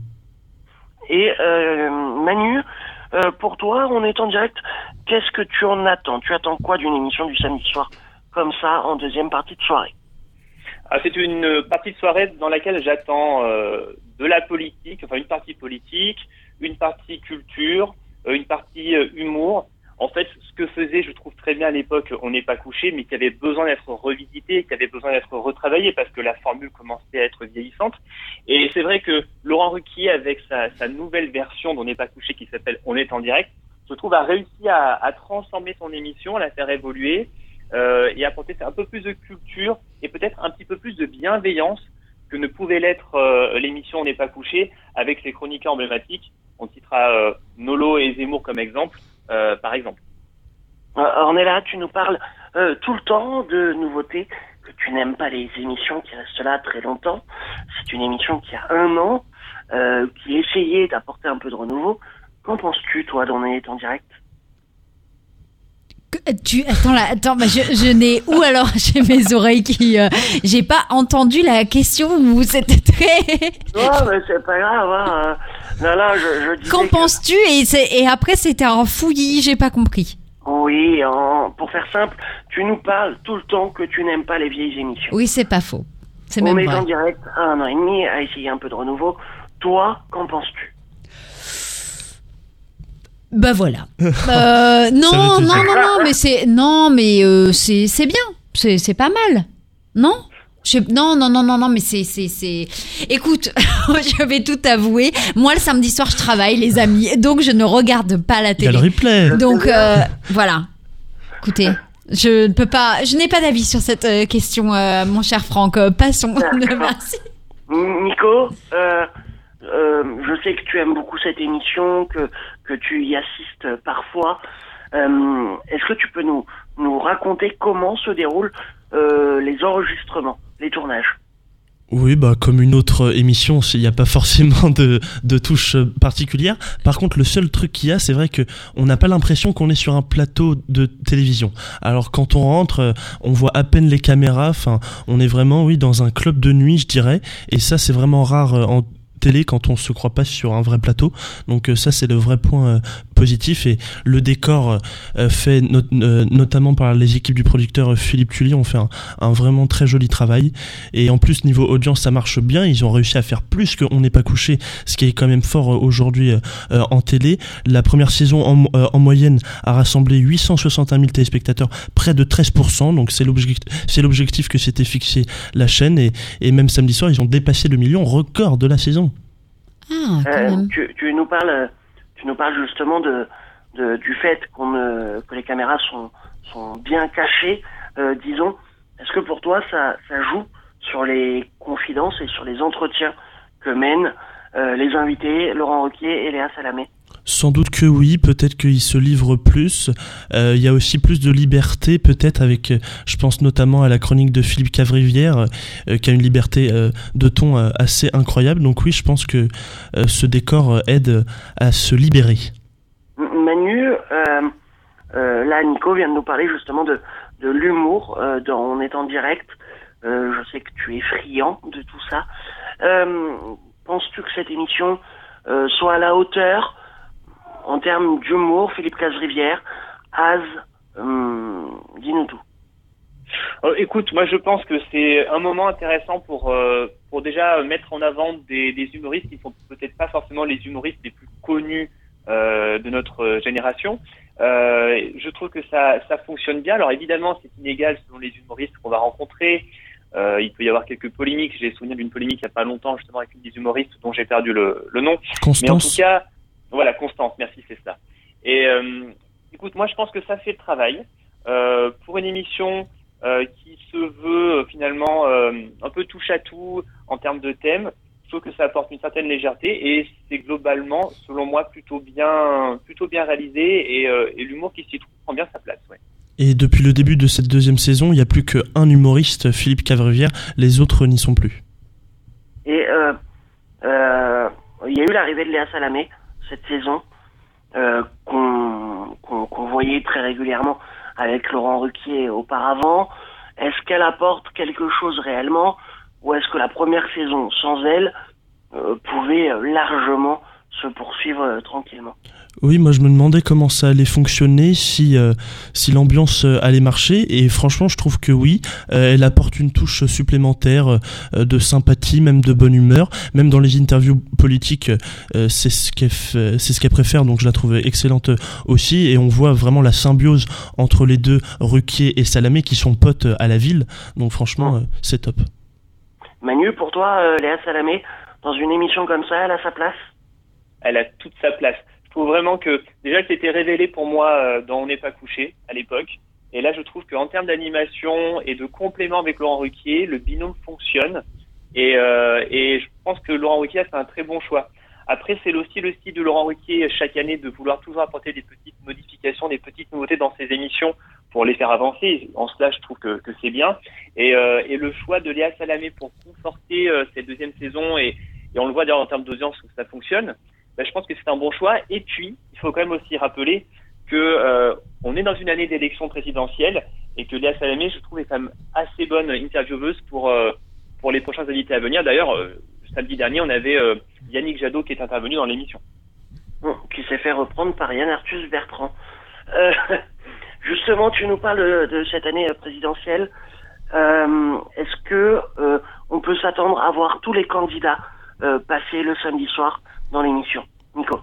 Speaker 4: Et euh, Manu, euh, pour toi, on est en direct. Qu'est-ce que tu en attends? Tu attends quoi d'une émission du samedi soir? Comme ça en deuxième partie de soirée
Speaker 8: Ah, c'est une partie de soirée dans laquelle j'attends euh, de la politique, enfin une partie politique, une partie culture, euh, une partie euh, humour. En fait, ce que faisait, je trouve très bien à l'époque, on n'est pas couché, mais qui avait besoin d'être revisité, qui avait besoin d'être retravaillé parce que la formule commençait à être vieillissante. Et c'est vrai que Laurent Ruquier, avec sa, sa nouvelle version d'On n'est pas couché qui s'appelle On est en direct, je trouve a réussi à, à transformer son émission, à la faire évoluer euh, et apporter un peu plus de culture et peut-être un petit peu plus de bienveillance que ne pouvait l'être euh, l'émission On n'est pas couché avec ses chroniqueurs emblématiques. On citera euh, Nolo et Zemmour comme exemple, euh, par exemple.
Speaker 4: Euh, Ornella, tu nous parles euh, tout le temps de nouveautés, que tu n'aimes pas les émissions qui restent là très longtemps. C'est une émission qui a un an, euh, qui essayait d'apporter un peu de renouveau. Qu'en penses-tu, toi, d'en est en direct?
Speaker 1: Tu attends là, attends, bah, je, je n'ai où alors j'ai mes oreilles qui, euh, j'ai pas entendu la question où c'était très.
Speaker 4: Non, mais c'est pas grave. Hein. euh, Non, non, je, je
Speaker 1: Qu'en
Speaker 4: que-
Speaker 1: penses-tu et, c'est- et après c'était un fouillis, j'ai pas compris.
Speaker 4: Oui, en- pour faire simple, tu nous parles tout le temps que tu n'aimes pas les vieilles émissions.
Speaker 1: Oui, c'est pas faux. C'est
Speaker 4: On
Speaker 1: même
Speaker 4: est en
Speaker 1: vrai.
Speaker 4: direct à un an et demi à essayer un peu de renouveau. Toi, qu'en penses-tu?
Speaker 1: Bah voilà. Euh, non, non, non, non, mais c'est non, mais euh, c'est c'est bien, c'est c'est pas mal, non? Je non, non, non, non, non, mais c'est c'est c'est. Écoute, je vais tout avouer. Moi, le samedi soir, je travaille, les amis, donc je ne regarde pas la
Speaker 5: Il y a le
Speaker 1: télé.
Speaker 5: replay.
Speaker 1: Donc euh, voilà. Écoutez, je ne peux pas, je n'ai pas d'avis sur cette question, euh, mon cher Franck. Passons. Merci.
Speaker 4: Nico, euh, euh, je sais que tu aimes beaucoup cette émission, que, que tu y assistes parfois. Euh, Est-ce que tu peux nous, nous raconter comment se déroulent euh, les enregistrements, les tournages?
Speaker 5: Oui, bah comme une autre émission, il n'y a pas forcément de, de touche particulière. Par contre, le seul truc qu'il y a, c'est vrai que on n'a pas l'impression qu'on est sur un plateau de télévision. Alors quand on rentre, euh, on voit à peine les caméras. Enfin, on est vraiment, oui, dans un club de nuit, je dirais. Et ça, c'est vraiment rare euh, en télé quand on se croit pas sur un vrai plateau. Donc euh, ça, c'est le vrai point euh, positif. Et le décor euh, fait not- notamment par les équipes du producteur Philippe Tully ont fait un, un vraiment très joli travail. Et en plus, niveau audience, ça marche bien. Ils ont réussi à faire plus que On n'est pas couché, ce qui est quand même fort aujourd'hui en télé. La première saison, en, en moyenne, a rassemblé 861 000 téléspectateurs, près de 13%. Donc c'est l'objectif, c'est l'objectif que s'était fixé la chaîne. Et, et même samedi soir, ils ont dépassé le million record de la saison.
Speaker 1: Ah, quand
Speaker 4: Euh,
Speaker 1: même.
Speaker 4: tu, tu nous parles, tu nous parles justement de, de- du fait qu'on que les caméras sont, sont bien cachées, euh, disons. Est-ce que pour toi ça, ça joue sur les confidences et sur les entretiens que mènent euh, les invités Laurent Ruquier et Léa Salamé?
Speaker 5: Sans doute que oui, peut-être qu'il se livre plus. Euh, Il y a aussi plus de liberté, peut-être avec, euh, je pense notamment à la chronique de Philippe Cavrivière, euh, qui a une liberté de ton assez incroyable. Donc oui, je pense que ce décor aide à se libérer.
Speaker 4: Manu, là Nico vient de nous parler justement de, de l'humour On est en direct. Je sais que tu es friand de tout ça. Penses-tu que cette émission soit à la hauteur en termes d'humour, Philippe Casrivière, Az, hum, dis-nous tout.
Speaker 8: Euh, écoute, moi je pense que c'est un moment intéressant pour euh, pour déjà mettre en avant des, des humoristes qui sont peut-être pas forcément les humoristes les plus connus euh, de notre génération. Euh, je trouve que ça ça fonctionne bien. Alors évidemment, c'est inégal selon les humoristes qu'on va rencontrer. Euh, il peut y avoir quelques polémiques. J'ai souvenir d'une polémique il y a pas longtemps justement avec une des humoristes dont j'ai perdu le, le nom. Mais en tout cas, voilà, Constance, merci, c'est ça. Et euh, écoute, moi je pense que ça fait le travail. Euh, pour une émission euh, qui se veut finalement euh, un peu touche à tout en termes de thème, je trouve que ça apporte une certaine légèreté et c'est globalement, selon moi, plutôt bien, plutôt bien réalisé et, euh, et l'humour qui s'y trouve prend bien sa place. Ouais.
Speaker 5: et depuis le début de cette deuxième saison, il n'y a plus qu'un humoriste, Philippe Cavrivière, les autres n'y sont plus.
Speaker 4: Et euh, euh, il y a eu l'arrivée de Léa Salamé cette saison, euh, qu'on voyait très régulièrement avec Laurent Ruquier auparavant. Est-ce qu'elle apporte quelque chose réellement ou est-ce que la première saison sans elle euh, pouvait largement se poursuivre euh, tranquillement?
Speaker 5: Oui, moi je me demandais comment ça allait fonctionner, si, euh, si l'ambiance euh, allait marcher, et franchement je trouve que oui, euh, elle apporte une touche supplémentaire euh, de sympathie, même de bonne humeur, même dans les interviews politiques, euh, c'est ce qu'elle ce qu'elle préfère, donc je la trouve excellente aussi, et on voit vraiment la symbiose entre les deux, Ruquier et Salamé, qui sont potes à la ville, donc franchement euh, c'est top.
Speaker 4: Manu, pour toi, euh, Léa Salamé, dans une émission comme ça, elle a sa place?
Speaker 8: Elle a toute sa place. Trouve vraiment que déjà c'était révélé pour moi euh, dans On n'est pas couché à l'époque. Et là, je trouve qu'en termes d'animation et de complément avec Laurent Ruquier, le binôme fonctionne. Et, euh, et je pense que Laurent Ruquier a fait un très bon choix. Après, c'est aussi le style de Laurent Ruquier chaque année de vouloir toujours apporter des petites modifications, des petites nouveautés dans ses émissions pour les faire avancer. En cela, je trouve que, que c'est bien. Et, euh, et le choix de Léa Salamé pour conforter euh, cette deuxième saison, et, et on le voit d'ailleurs en termes d'audience que ça fonctionne, ben, je pense que c'est un bon choix. Et puis, il faut quand même aussi rappeler que euh, on est dans une année d'élection présidentielle et que Léa Salamé, je trouve, est quand même assez bonne intervieweuse pour euh, pour les prochains invités à venir. D'ailleurs, euh, samedi dernier, on avait euh, Yannick Jadot qui est intervenu dans l'émission.
Speaker 4: Bon, qui s'est fait reprendre par Yann Arthus Bertrand. Euh, justement, tu nous parles de, cette année euh, présidentielle. Est-ce que on peut s'attendre à voir tous les candidats passer le samedi soir dans l'émission Nico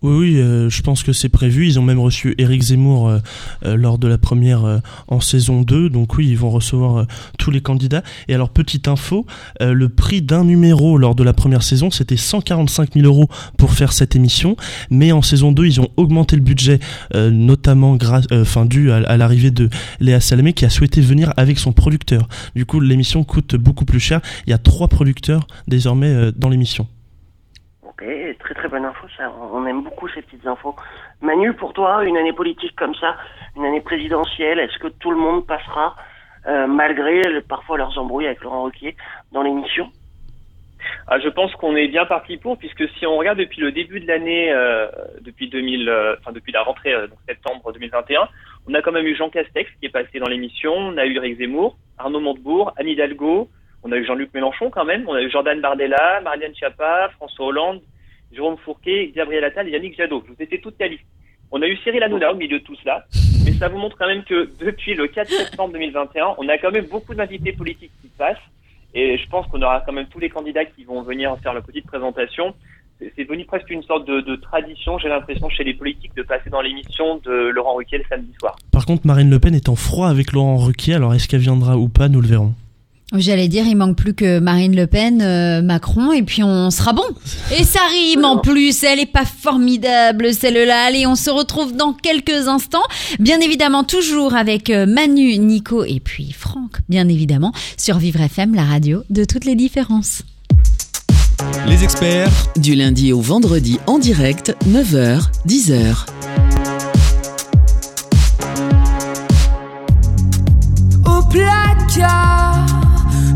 Speaker 5: Oui, oui, euh, je pense que c'est prévu. Ils ont même reçu Éric Zemmour euh, euh, lors de la première en saison 2. Donc oui, ils vont recevoir tous les candidats. Et alors, petite info, le prix d'un numéro lors de la première saison, c'était 145 000 euros pour faire cette émission. Mais en saison 2, ils ont augmenté le budget, notamment grâce, dû à, à l'arrivée de Léa Salamé qui a souhaité venir avec son producteur. Du coup, l'émission coûte beaucoup plus cher. Il y a trois producteurs désormais dans l'émission.
Speaker 4: Très très bonne info, ça. On aime beaucoup ces petites infos. Manu, pour toi, une année politique comme ça, une année présidentielle, est-ce que tout le monde passera, euh, malgré parfois leurs embrouilles avec Laurent Ruquier, dans l'émission?
Speaker 8: Ah, je pense qu'on est bien parti pour, puisque si on regarde depuis le début de l'année, euh, depuis 2000, euh, enfin depuis la rentrée septembre 2021, on a quand même eu Jean Castex qui est passé dans l'émission, on a eu Eric Zemmour, Arnaud Montebourg, Anne Hidalgo, on a eu Jean-Luc Mélenchon quand même, on a eu Jordan Bardella, Marianne Schiappa, François Hollande, Jérôme Fourquet, Gabriel Attal et Yannick Jadot. Vous ai fait toute la liste. On a eu Cyril Hanouna au milieu de tout cela, mais ça vous montre quand même que depuis le 4 septembre 2021, on a quand même beaucoup d'invités politiques qui passent. Et je pense qu'on aura quand même tous les candidats qui vont venir faire leur petite présentation. C'est c'est devenu presque une sorte de, de tradition, j'ai l'impression, chez les politiques de passer dans l'émission de Laurent Ruquier le samedi soir.
Speaker 5: Par contre, Marine Le Pen est en froid avec Laurent Ruquier. Alors, est-ce qu'elle viendra ou pas Nous le verrons.
Speaker 1: J'allais dire, il manque plus que Marine Le Pen, euh, Macron, et puis on sera bon. Et ça rime en plus, elle est pas formidable celle-là. Allez, on se retrouve dans quelques instants. Bien évidemment, toujours avec euh, Manu, Nico et puis Franck, bien évidemment, sur Vivre FM, la radio de toutes les différences.
Speaker 2: Les experts
Speaker 3: Du lundi au vendredi en direct, 9h, 10h.
Speaker 9: au placard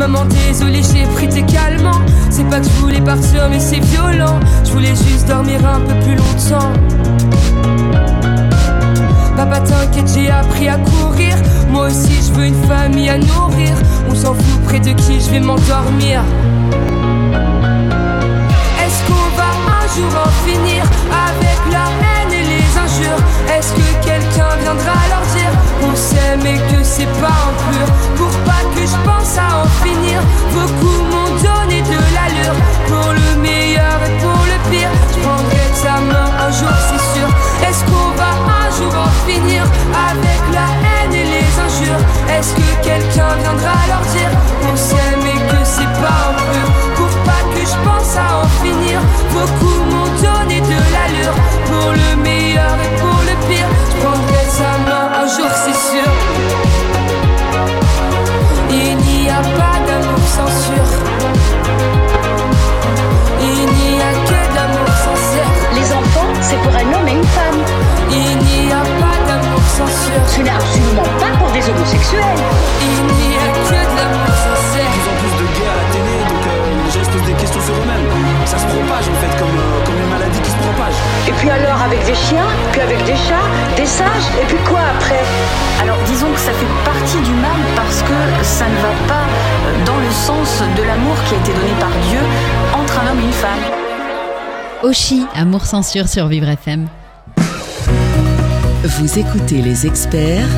Speaker 9: Maman, désolée, j'ai pris tes. C'est pas que je voulais partir, mais c'est violent. Je voulais juste dormir un peu plus longtemps. Papa, t'inquiète, j'ai appris à courir. Moi aussi, je veux une famille à nourrir. On s'en fout près de qui je vais m'endormir. Est-ce qu'on va un jour en finir avec la haine et les injures? Est-ce que quelqu'un viendra leur dire qu'on s'aime et que c'est pas en pur? Pour pas que je pense à en finir. Beaucoup m'ont donné de l'allure. Pour le meilleur et pour le pire Je prendrai ta main un jour c'est sûr. Est-ce qu'on va un jour en finir avec la haine et les injures? Est-ce que quelqu'un viendra leur dire qu'on s'aime et que c'est pas en pur Pour pas que je pense à en finir? Beaucoup m'ont donné de l'allure. Pour le meilleur
Speaker 1: Oshi, Amour censure sur Vivre FM.
Speaker 3: Vous écoutez les experts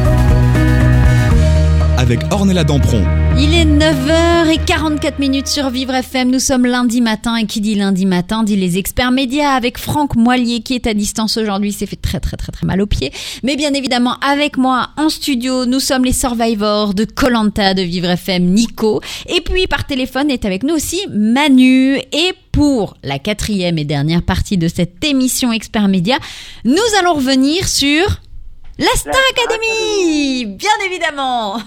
Speaker 2: avec Ornella Dampron.
Speaker 1: Il est 9h44 minutes sur Vivre FM. Nous sommes lundi matin et qui dit lundi matin dit les experts médias avec Franck Moilier qui est à distance aujourd'hui. C'est fait très très très très mal aux pieds. Mais bien évidemment avec moi en studio, nous sommes les survivors de Colanta de Vivre FM, Nico. Et puis par téléphone est avec nous aussi Manu. Et pour la quatrième et dernière partie de cette émission Experts Média, nous allons revenir sur la Star Academy, bien évidemment.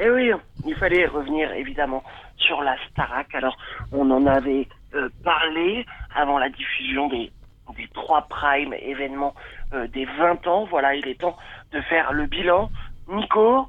Speaker 4: Eh oui, il fallait revenir évidemment sur la Starac. Alors, on en avait euh, parlé avant la diffusion des, des trois Prime événements euh, des 20 ans. Voilà, il est temps de faire le bilan. Nico,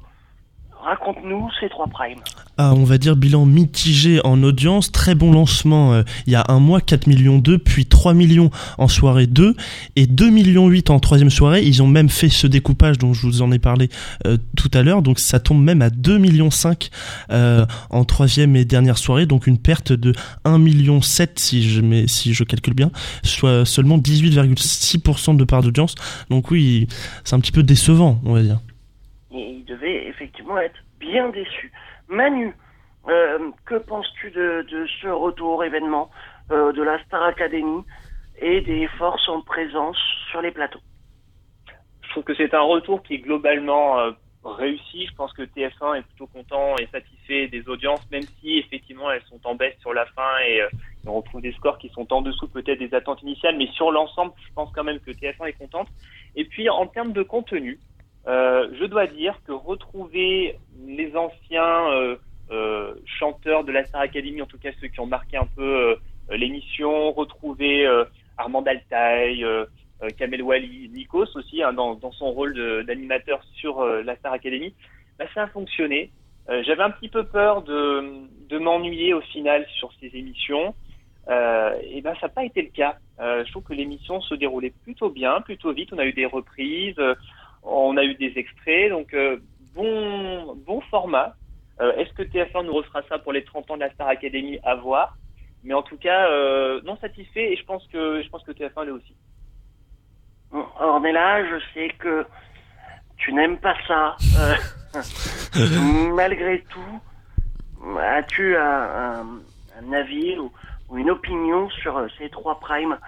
Speaker 4: raconte-nous ces trois Prime.
Speaker 5: Ah, on va dire bilan mitigé en audience, très bon lancement euh, il y a un mois, 4 millions 2, puis 3 millions en soirée 2 et 2 millions 8 en troisième soirée. Ils ont même fait ce découpage dont je vous en ai parlé euh, tout à l'heure, donc ça tombe même à 2 millions 5 euh, en troisième et dernière soirée, donc une perte de 1 million 7 si je, mets, si je calcule bien, soit seulement 18,6% de part d'audience. Donc oui, c'est un petit peu décevant, on va dire.
Speaker 4: Il devait effectivement être bien déçu. Manu, euh, que penses-tu de, de ce retour événement euh, de la Star Academy et des forces en présence sur les plateaux?
Speaker 8: Je trouve que c'est un retour qui est globalement euh, réussi. Je pense que TF1 est plutôt content et satisfait des audiences, même si effectivement elles sont en baisse sur la fin et euh, on retrouve des scores qui sont en dessous peut-être des attentes initiales. Mais sur l'ensemble, je pense quand même que TF1 est contente. Et puis en termes de contenu, euh, je dois dire que retrouver les anciens euh, euh, chanteurs de la Star Academy, en tout cas ceux qui ont marqué un peu euh, l'émission, retrouver Armand Altaï, Kamel Wally, Nikos aussi hein, dans, son rôle d'animateur sur la Star Academy, bah, ça a fonctionné. J'avais un petit peu peur de, de m'ennuyer au final sur ces émissions. Euh, et ben ça n'a pas été le cas. Euh, je trouve que l'émission se déroulait plutôt bien, plutôt vite. On a eu des reprises, on a eu des extraits, donc euh, bon bon format. Euh, Est-ce que TF1 nous refera ça pour les 30 ans de la Star Academy à voir? Mais en tout cas, euh, non satisfait et je pense que je pense que TF1 l'est aussi.
Speaker 4: Ornella, je sais que tu n'aimes pas ça. Malgré tout, as-tu un, avis ou, une opinion sur ces trois primes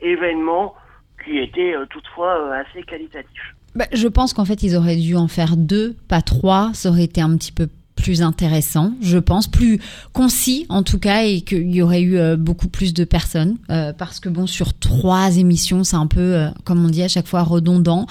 Speaker 4: événements qui étaient toutefois assez qualitatifs?
Speaker 1: Bah, je pense qu'en fait, ils auraient dû en faire deux, pas trois. Ça aurait été un petit peu plus intéressant, je pense, plus concis en tout cas, et qu'il y aurait eu euh, beaucoup plus de personnes. euh, parce que bon, sur trois émissions, c'est un peu, euh, comme on dit à chaque fois, redondant.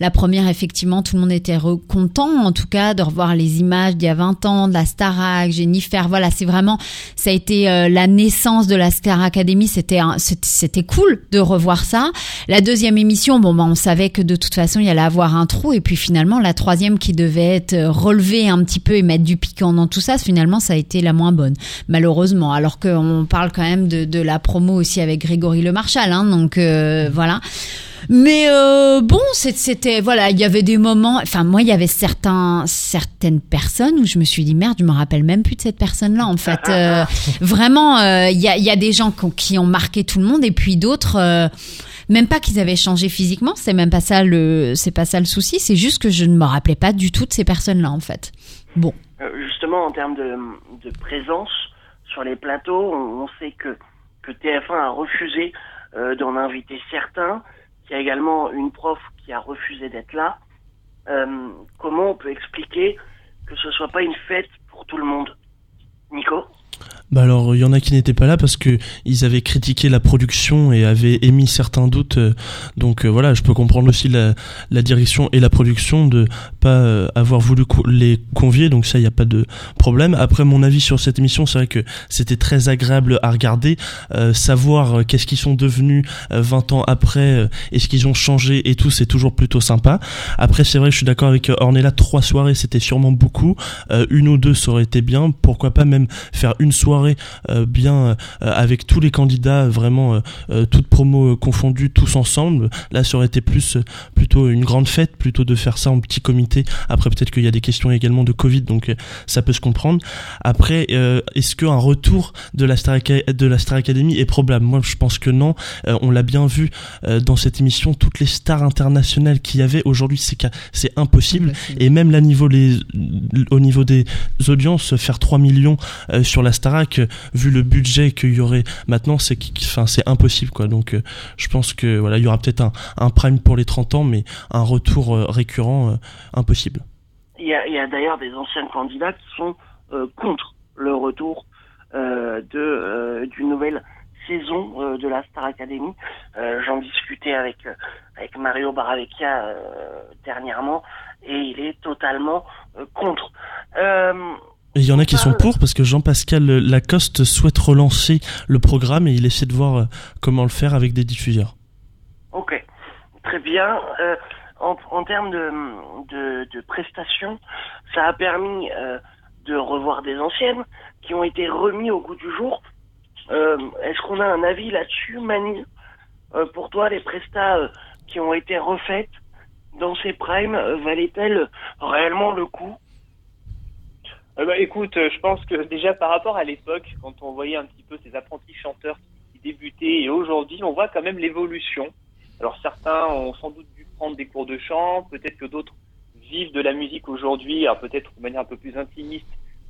Speaker 1: La première, effectivement, tout le monde était content, en tout cas, de revoir les images d'il y a 20 ans, de la Starac, Jennifer. Voilà, c'est vraiment, ça a été la naissance de la Star Academy. C'était, c'était cool de revoir ça. La deuxième émission, bon, bah, on savait que de toute façon, il y allait avoir un trou. Et puis finalement, la troisième qui devait être relevée un petit peu et mettre du piquant dans tout ça, finalement, ça a été la moins bonne, malheureusement. Alors qu'on parle quand même de, de la promo aussi avec Grégory Le Marchal, hein, donc euh, voilà. Mais euh, bon, c'était voilà, il y avait des moments. Enfin, moi, il y avait certains certaines personnes où je me suis dit merde, je me rappelle même plus de cette personne-là. En fait, Euh, vraiment, euh, il y a y a des gens qui ont, marqué tout le monde et puis d'autres. même pas qu'ils avaient changé physiquement, c'est même pas ça le, c'est pas ça le souci, c'est juste que je ne me rappelais pas du tout de ces personnes-là en fait. Bon,
Speaker 4: Justement, en termes de, présence sur les plateaux, on, sait que, que TF1 a refusé euh, d'en inviter certains, qu'il y a également une prof qui a refusé d'être là. Euh, comment on peut expliquer que ce soit pas une fête pour tout le monde? Nico?
Speaker 5: Bah alors, il y en a qui n'étaient pas là parce que ils avaient critiqué la production et avaient émis certains doutes. euh, donc euh, voilà, je peux comprendre aussi la, direction et la production de pas euh, avoir voulu les convier. Donc ça, il n'y a pas de problème. Après, mon avis sur cette émission, c'est vrai que c'était très agréable à regarder, savoir qu'est-ce qu'ils sont devenus euh, 20 ans après, est-ce qu'ils ont changé et tout, c'est toujours plutôt sympa. Après, c'est vrai, je suis d'accord avec Ornella. Trois soirées, c'était sûrement beaucoup. Une ou deux, ça aurait été bien. Pourquoi pas même faire une soirée euh, bien euh, avec tous les candidats, vraiment euh, toutes promos confondues, tous ensemble. Là, ça aurait été plus plutôt une grande fête, plutôt de faire ça en petit comité. Après, peut-être qu'il y a des questions également de Covid, donc ça peut se comprendre. Après, est-ce qu'un retour de la Star de la Star Academy est probable? Moi, je pense que non. On l'a bien vu dans cette émission, toutes les stars internationales qu'il y avait aujourd'hui, c'est impossible. Et même là, niveau les, au niveau des audiences, faire 3 millions sur la Starac, vu le budget qu'il y aurait maintenant, c'est impossible. Donc euh, je pense que voilà, il y aura peut-être un, prime pour les 30 ans, mais un retour euh, récurrent euh, impossible.
Speaker 4: Il y a, d'ailleurs des anciens candidats qui sont contre le retour de d'une nouvelle saison de la Star Academy. J'en discutais avec avec Mario Baravecchia dernièrement et il est totalement contre.
Speaker 5: Et il y en a qui sont pour parce que Jean-Pascal Lacoste souhaite relancer le programme et il essaie de voir euh, comment le faire avec des diffuseurs.
Speaker 4: Ok, très bien. Euh, en, en termes de, de, de prestations, ça a permis euh, de revoir des anciennes qui ont été remis au goût du jour. Euh, Est-ce qu'on a un avis là-dessus, Manu? Euh, Pour toi, les prestats euh, qui ont été refaites dans ces primes valaient-elles réellement le coup?
Speaker 8: Bah, écoute, euh, je pense que déjà par rapport à l'époque, quand on voyait un petit peu ces apprentis chanteurs qui débutaient, et aujourd'hui, on voit quand même l'évolution. Alors certains ont sans doute dû prendre des cours de chant, peut-être que d'autres
Speaker 6: vivent de la musique aujourd'hui, alors peut-être de manière un peu plus intimiste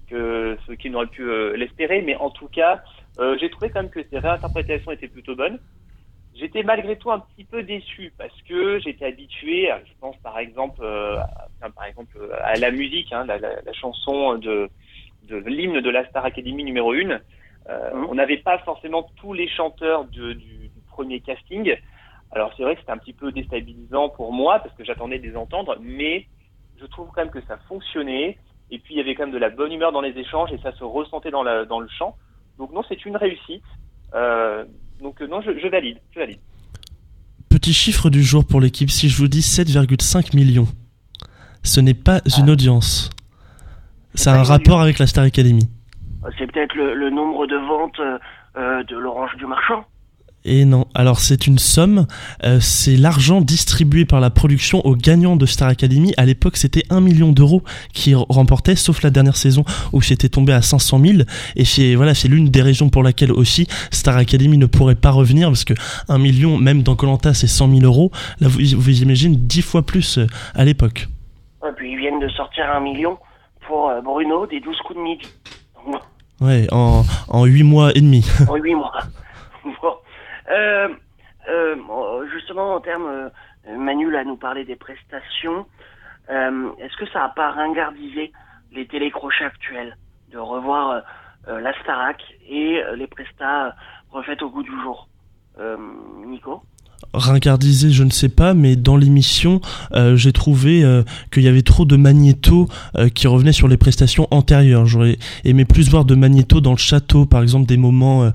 Speaker 6: que ceux qui n'auraient pu euh, l'espérer, mais en tout cas, euh, j'ai trouvé quand même que ces réinterprétations étaient plutôt bonnes. J'étais malgré tout un petit peu déçu parce que j'étais habitué, à- je pense par exemple, euh, par exemple euh, à la musique, hein, la, la- la chanson de, de l'hymne de la Star Academy numéro 1.
Speaker 4: Mhm.
Speaker 6: On n'avait pas forcément tous les chanteurs de- du, du premier casting. Alors c'est vrai que c'était un petit peu déstabilisant pour moi parce que j'attendais de les entendre, mais je trouve quand même que ça fonctionnait. Et puis il y avait quand même de la bonne humeur dans les échanges et ça se ressentait dans, la, dans le chant. Donc non, c'est une réussite. Euh, donc euh, non, je, je valide, je valide.
Speaker 5: Petit chiffre du jour pour l'équipe, si je vous dis 7,5 millions, ce n'est pas une audience. Ça a un rapport avec la Star Academy.
Speaker 4: C'est peut-être le, le nombre de ventes euh, euh, de l'Orange du Marchand.
Speaker 5: Et non, alors c'est une somme, euh, c'est l'argent distribué par la production aux gagnants de Star Academy. À l'époque, c'était 1 million d'euros qui r- remportaient, sauf la dernière saison où c'était tombé à 500 000. Et c'est voilà, c'est l'une des raisons pour laquelle aussi Star Academy ne pourrait pas revenir parce que 1 million, même dans Colanta, c'est 100 000 euros. Là, vous, vous imaginez 10 fois plus euh, à l'époque.
Speaker 4: Et puis ils viennent de sortir un million pour euh, Bruno des 12 coups de midi.
Speaker 5: Ouais, en, en 8 mois et demi.
Speaker 4: en 8 mois. Bon. Euh, euh, justement, en termes, euh, Manu là nous parlait des prestations. Euh, Est-ce que ça a pas ringardisé les télécrochets actuels de revoir la Starac et les prestats refaites au goût du jour? Nico?
Speaker 5: Ringardisé, je ne sais pas, mais dans l'émission, euh, j'ai trouvé euh, qu'il y avait trop de magnéto euh, qui revenaient sur les prestations antérieures. J'aurais aimé plus voir de magnéto dans le château, par exemple des moments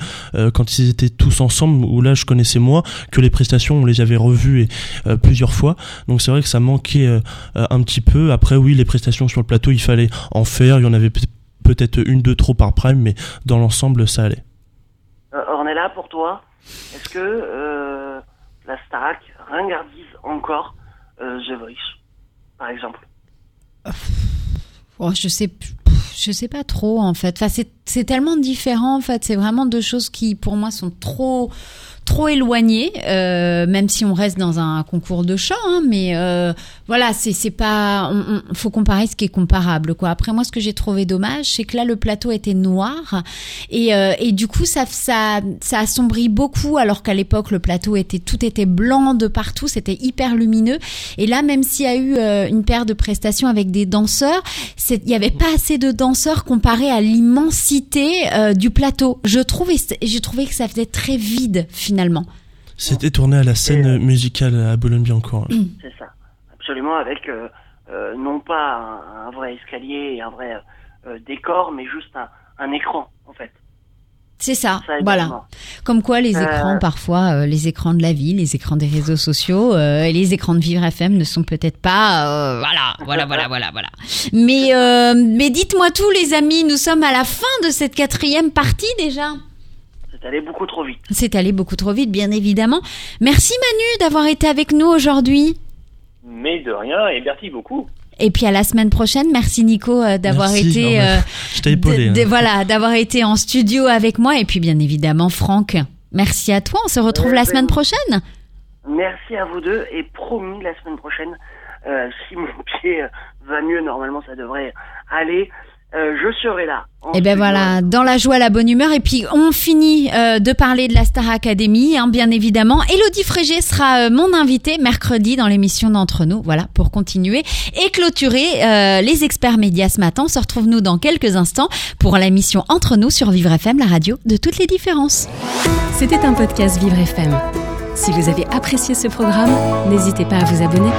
Speaker 5: quand ils étaient tous ensemble, où là je connaissais moins, que les prestations, on les avait revues et, plusieurs fois. Donc c'est vrai que ça manquait un petit peu. Après oui, les prestations sur le plateau, il fallait en faire. Il y en avait peut- peut-être une, deux trop par prime, mais dans l'ensemble, ça allait.
Speaker 4: Ornella, pour toi, est-ce que la Starac ringardise encore euh, The Voice, par exemple
Speaker 1: Oh, je sais, je sais pas trop en fait. Enfin, c'est c'est tellement différent en fait. C'est vraiment deux choses qui pour moi sont trop trop éloignées. euh, même si on reste dans un concours de chant, hein, mais euh, voilà, c'est c'est pas. On, on- faut comparer ce qui est comparable quoi. Après moi, ce que j'ai trouvé dommage, c'est que là le plateau était noir et euh, et du coup ça ça ça assombrit beaucoup alors qu'à l'époque le plateau était tout était blanc de partout, c'était hyper lumineux. Et là, même s'il y a eu euh, une paire de prestations avec des danseurs, il n'y avait pas assez de danseurs comparé à l'immensité euh, du plateau. Je trouvais, j'ai trouvé que ça faisait très vide finalement.
Speaker 5: C'était tourné à la scène musicale à Boulogne-Billancourt.
Speaker 4: C'est ça, absolument, avec euh, euh, non pas un, un vrai escalier et un vrai euh, décor, mais juste un, un écran, en fait.
Speaker 1: C'est ça,
Speaker 4: Ça,
Speaker 1: voilà. Comme quoi les
Speaker 4: Euh,
Speaker 1: écrans, parfois, euh, les écrans de la vie, les écrans des réseaux sociaux euh, et les écrans de Vivre FM ne sont peut-être pas, euh, voilà, voilà, voilà, voilà, voilà. Mais, euh, mais dites-moi tout, les amis, nous sommes à la fin de cette quatrième partie déjà.
Speaker 4: C'est allé beaucoup trop vite.
Speaker 1: C'est allé beaucoup trop vite, bien évidemment. Merci Manu d'avoir été avec nous aujourd'hui.
Speaker 6: Mais de rien, et merci beaucoup.
Speaker 1: Et puis à la semaine prochaine. Merci Nico euh, d'avoir été,
Speaker 5: non,
Speaker 1: euh,
Speaker 5: je t'ai épaulé, hein.
Speaker 1: voilà, d'avoir été en studio avec moi. Et puis bien évidemment Franck. Merci à toi. On se retrouve
Speaker 4: Ouais,
Speaker 1: la
Speaker 4: ben,
Speaker 1: semaine prochaine.
Speaker 4: Merci à vous deux, et promis, la semaine prochaine, euh, si mon pied euh, va mieux, normalement ça devrait aller, euh, je serai là.
Speaker 1: Et ben
Speaker 4: studio.
Speaker 1: voilà, dans la joie, la bonne humeur. Et puis on finit euh, de parler de la Star Academy, hein, bien évidemment. Elodie Frégé sera euh, mon invitée mercredi dans l'émission d'entre nous. Voilà, pour continuer et clôturer euh, les experts médias ce matin. On se retrouve nous dans quelques instants pour l'émission Entre nous sur Vivre FM, la radio de toutes les différences.
Speaker 10: C'était un podcast Vivre FM. Si vous avez apprécié ce programme, n'hésitez pas à vous abonner.